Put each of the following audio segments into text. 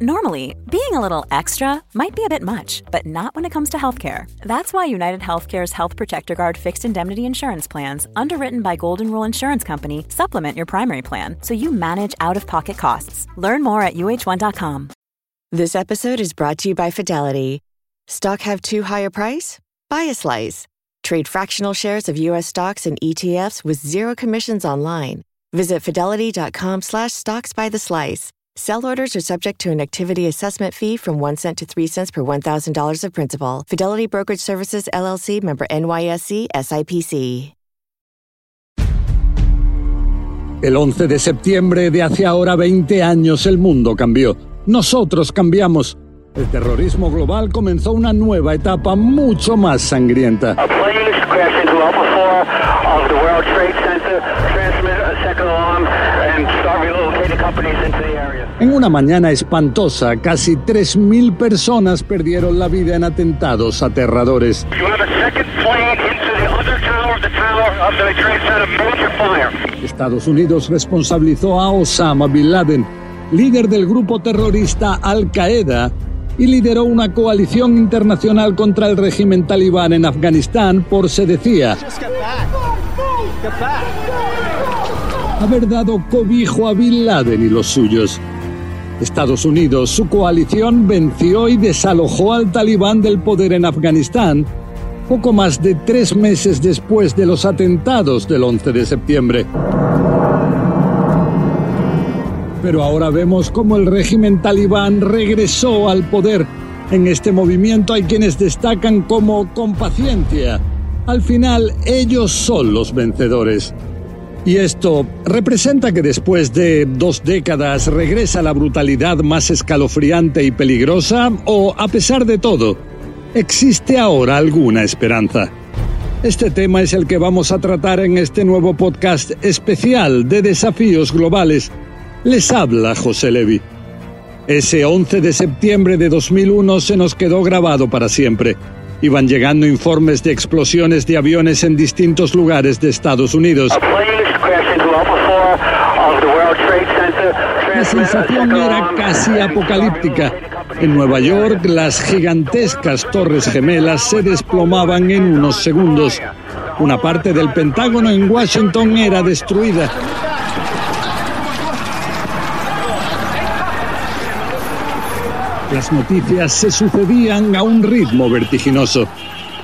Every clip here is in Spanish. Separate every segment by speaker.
Speaker 1: Normally, being a little extra might be a bit much, but not when it comes to healthcare. That's why United Healthcare's Health Protector Guard fixed indemnity insurance plans, underwritten by Golden Rule Insurance Company, supplement your primary plan so you manage out of pocket costs. Learn more at uh1.com.
Speaker 2: This episode is brought to you by Fidelity. Stock have too high a price? Buy a slice. Trade fractional shares of U.S. stocks and ETFs with zero commissions online. Visit fidelity.com slash stocks by the slice. Sell orders are subject to an activity assessment fee from 1 cent to 3 cents per $1,000 of principal. Fidelity Brokerage Services, LLC, member NYSE, SIPC.
Speaker 3: El 11 de septiembre de hace ahora 20 años el mundo cambió. Nosotros cambiamos. El terrorismo global comenzó una nueva etapa mucho más sangrienta.
Speaker 4: A plane crashed into Alpha 4 of the World Trade Center,
Speaker 3: En una mañana espantosa, casi 3.000 personas perdieron la vida en atentados aterradores. Estados Unidos responsabilizó a Osama Bin Laden, líder del grupo terrorista Al Qaeda, y lideró una coalición internacional contra el régimen talibán en Afganistán por, se decía, haber dado cobijo a Bin Laden y los suyos. Estados Unidos, su coalición venció y desalojó al talibán del poder en Afganistán poco más de tres meses después de los atentados del 11 de septiembre. Pero ahora vemos cómo el régimen talibán regresó al poder. En este movimiento hay quienes destacan como con paciencia. Al final, ellos son los vencedores. Y esto representa que después de dos décadas regresa la brutalidad más escalofriante y peligrosa, o a pesar de todo, ¿existe ahora alguna esperanza? Este tema es el que vamos a tratar en este nuevo podcast especial de desafíos globales. Les habla José Levi. Ese 11 de septiembre de 2001 se nos quedó grabado para siempre. Iban llegando informes de explosiones de aviones en distintos lugares de Estados Unidos.
Speaker 4: A plane crashed into Alpha 4 of the World Trade Center,
Speaker 3: La sensación era casi apocalíptica. En Nueva York, las gigantescas torres gemelas se desplomaban en unos segundos. Una parte del Pentágono en Washington era destruida. Las noticias se sucedían a un ritmo vertiginoso.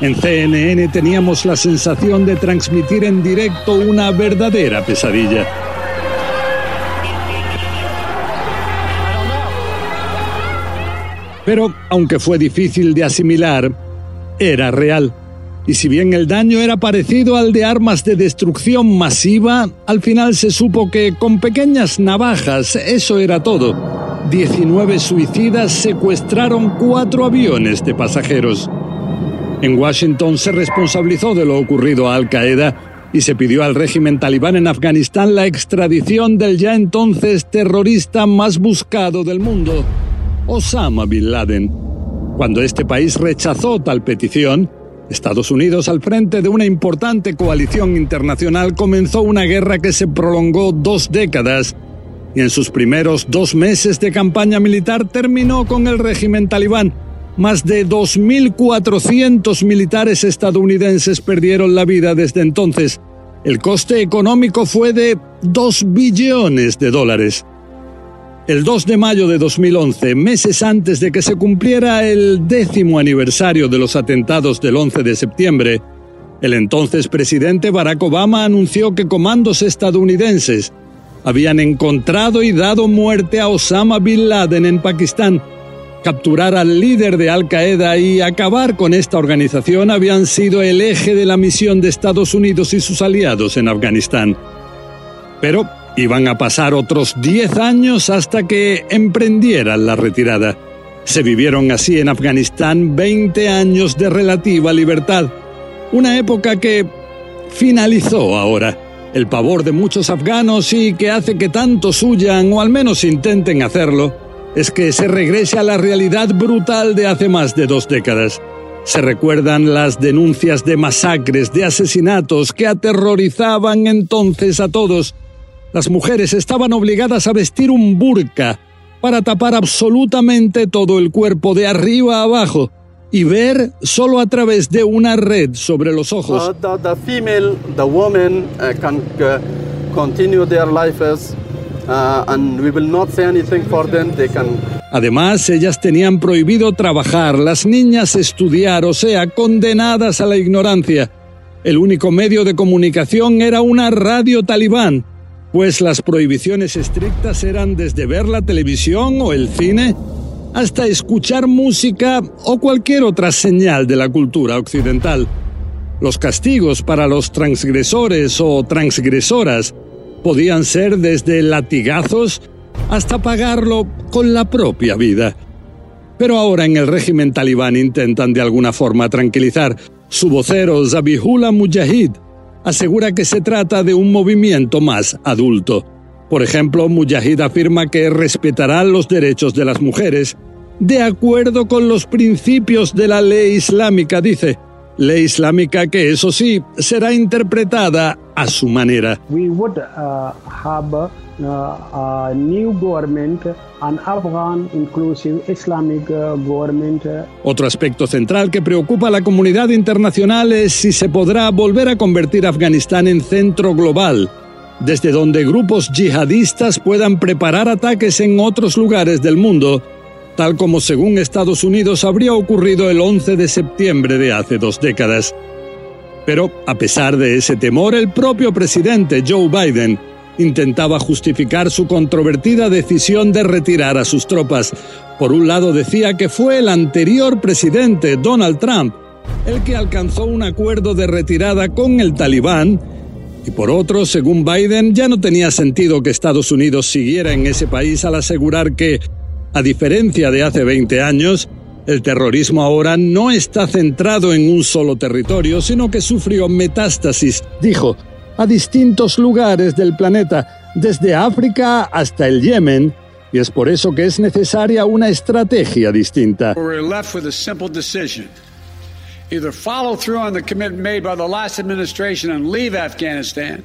Speaker 3: En CNN teníamos la sensación de transmitir en directo una verdadera pesadilla. Pero, aunque fue difícil de asimilar, era real. Y si bien el daño era parecido al de armas de destrucción masiva, al final se supo que con pequeñas navajas eso era todo. 19 suicidas secuestraron cuatro aviones de pasajeros. En Washington se responsabilizó de lo ocurrido a Al Qaeda y se pidió al régimen talibán en Afganistán la extradición del ya entonces terrorista más buscado del mundo, Osama Bin Laden. Cuando este país rechazó tal petición, Estados Unidos, al frente de una importante coalición internacional, comenzó una guerra que se prolongó dos décadas y en sus primeros dos meses de campaña militar terminó con el régimen talibán. Más de 2.400 militares estadounidenses perdieron la vida desde entonces. El coste económico fue de 2 billones de dólares. El 2 de mayo de 2011, meses antes de que se cumpliera el décimo aniversario de los atentados del 11 de septiembre, el entonces presidente Barack Obama anunció que comandos estadounidenses habían encontrado y dado muerte a Osama Bin Laden en Pakistán. Capturar al líder de Al Qaeda y acabar con esta organización habían sido el eje de la misión de Estados Unidos y sus aliados en Afganistán. Pero iban a pasar otros 10 años hasta que emprendieran la retirada. Se vivieron así en Afganistán 20 años de relativa libertad, una época que finalizó ahora. El pavor de muchos afganos y que hace que tantos huyan o al menos intenten hacerlo es que se regrese a la realidad brutal de hace más de dos décadas. Se recuerdan las denuncias de masacres, de asesinatos que aterrorizaban entonces a todos. Las mujeres estaban obligadas a vestir un burka para tapar absolutamente todo el cuerpo de arriba a abajo y ver solo a través de una red sobre los ojos.
Speaker 5: Uh, the, the female, the woman uh, can uh, continue their lives uh, and we will not say anything for them. They can
Speaker 3: Además, ellas tenían prohibido trabajar, las niñas estudiar, o sea, condenadas a la ignorancia. El único medio de comunicación era una radio talibán, pues las prohibiciones estrictas eran desde ver la televisión o el cine hasta escuchar música o cualquier otra señal de la cultura occidental. Los castigos para los transgresores o transgresoras podían ser desde latigazos hasta pagarlo con la propia vida. Pero ahora en el régimen talibán intentan de alguna forma tranquilizar. Su vocero Zabihullah Mujahid asegura que se trata de un movimiento más adulto. Por ejemplo, Mujahid afirma que respetará los derechos de las mujeres de acuerdo con los principios de la ley islámica, dice. Ley islámica que, eso sí, será interpretada a su manera.
Speaker 6: We would uh, have uh, a new government, an Afghan inclusive Islamic uh, government.
Speaker 3: Otro aspecto central que preocupa a la comunidad internacional es si se podrá volver a convertir a Afganistán en centro global, desde donde grupos yihadistas puedan preparar ataques en otros lugares del mundo tal como según Estados Unidos habría ocurrido el 11 de septiembre de hace dos décadas. Pero, a pesar de ese temor, el propio presidente Joe Biden intentaba justificar su controvertida decisión de retirar a sus tropas. Por un lado decía que fue el anterior presidente, Donald Trump, el que alcanzó un acuerdo de retirada con el talibán, y por otro, según Biden, ya no tenía sentido que Estados Unidos siguiera en ese país al asegurar que a diferencia de hace 20 años, el terrorismo ahora no está centrado en un solo territorio, sino que sufrió metástasis, dijo, a distintos lugares del planeta, desde África hasta el Yemen, y es por eso que es necesaria una estrategia distinta.
Speaker 7: Either follow through on the commitment made by the last administration and leave Afghanistan,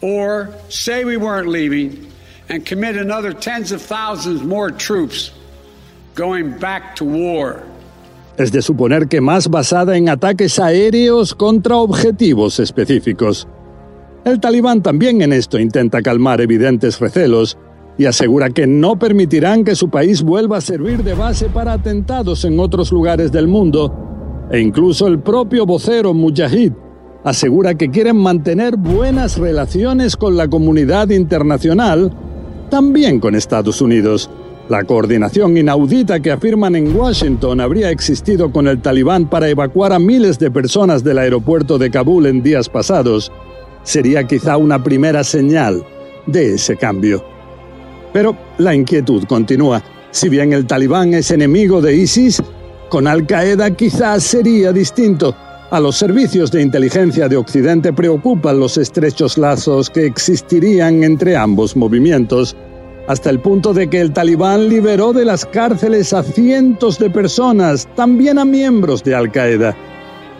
Speaker 7: or say we weren't leaving and commit another tens of thousands more troops going back to war.
Speaker 3: Es de suponer que más basada en ataques aéreos contra objetivos específicos. El talibán también en esto intenta calmar evidentes recelos y asegura que no permitirán que su país vuelva a servir de base para atentados en otros lugares del mundo, e incluso el propio vocero Mujahid asegura que quieren mantener buenas relaciones con la comunidad internacional también con Estados Unidos. La coordinación inaudita que afirman en Washington habría existido con el talibán para evacuar a miles de personas del aeropuerto de Kabul en días pasados sería quizá una primera señal de ese cambio. Pero la inquietud continúa. Si bien el talibán es enemigo de ISIS, con Al Qaeda quizás sería distinto. A los servicios de inteligencia de Occidente preocupan los estrechos lazos que existirían entre ambos movimientos, hasta el punto de que el talibán liberó de las cárceles a cientos de personas, también a miembros de Al Qaeda.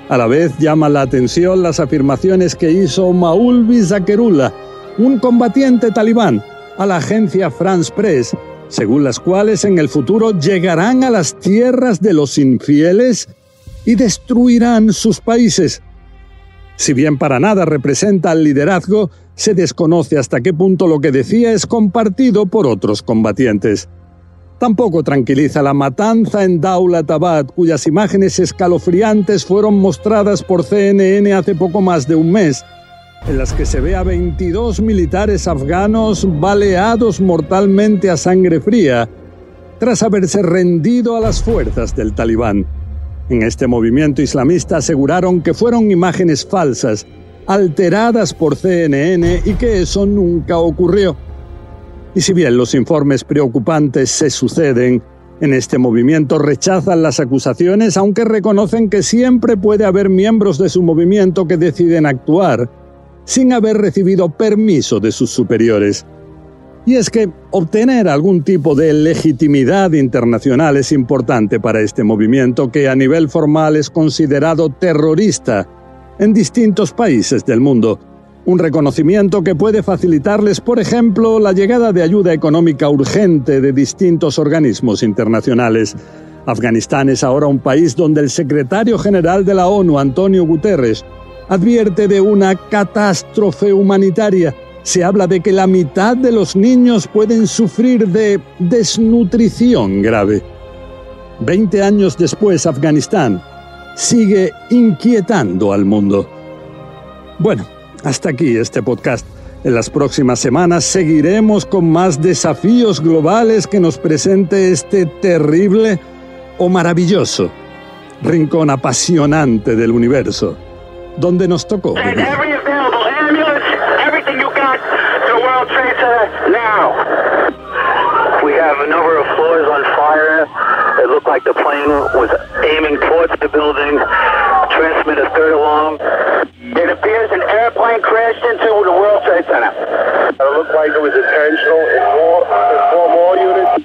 Speaker 3: A la vez llama la atención las afirmaciones que hizo Maulvi Zakerullah, un combatiente talibán, a la agencia France Press, según las cuales en el futuro llegarán a las tierras de los infieles y destruirán sus países. Si bien para nada representa el liderazgo, se desconoce hasta qué punto lo que decía es compartido por otros combatientes. Tampoco tranquiliza la matanza en Daulatabad, cuyas imágenes escalofriantes fueron mostradas por CNN hace poco más de un mes, en las que se ve a 22 militares afganos baleados mortalmente a sangre fría, tras haberse rendido a las fuerzas del talibán. En este movimiento islamista aseguraron que fueron imágenes falsas, alteradas por CNN y que eso nunca ocurrió. Y si bien los informes preocupantes se suceden, en este movimiento rechazan las acusaciones, aunque reconocen que siempre puede haber miembros de su movimiento que deciden actuar sin haber recibido permiso de sus superiores. Y es que obtener algún tipo de legitimidad internacional es importante para este movimiento que a nivel formal es considerado terrorista en distintos países del mundo. Un reconocimiento que puede facilitarles, por ejemplo, la llegada de ayuda económica urgente de distintos organismos internacionales. Afganistán es ahora un país donde el secretario general de la ONU, Antonio Guterres, advierte de una catástrofe humanitaria. Se habla de que la mitad de los niños pueden sufrir de desnutrición grave. Veinte años después, Afganistán sigue inquietando al mundo. Bueno, hasta aquí este podcast. En las próximas semanas seguiremos con más desafíos globales que nos presente este terrible o maravilloso rincón apasionante del universo, donde nos tocó.
Speaker 4: We have a number of floors on fire. It looked like the plane was aiming towards the building. Transmit a third alarm. It appears an airplane crashed into the World Trade Center.
Speaker 8: It looked like it was intentional. It's it's four more units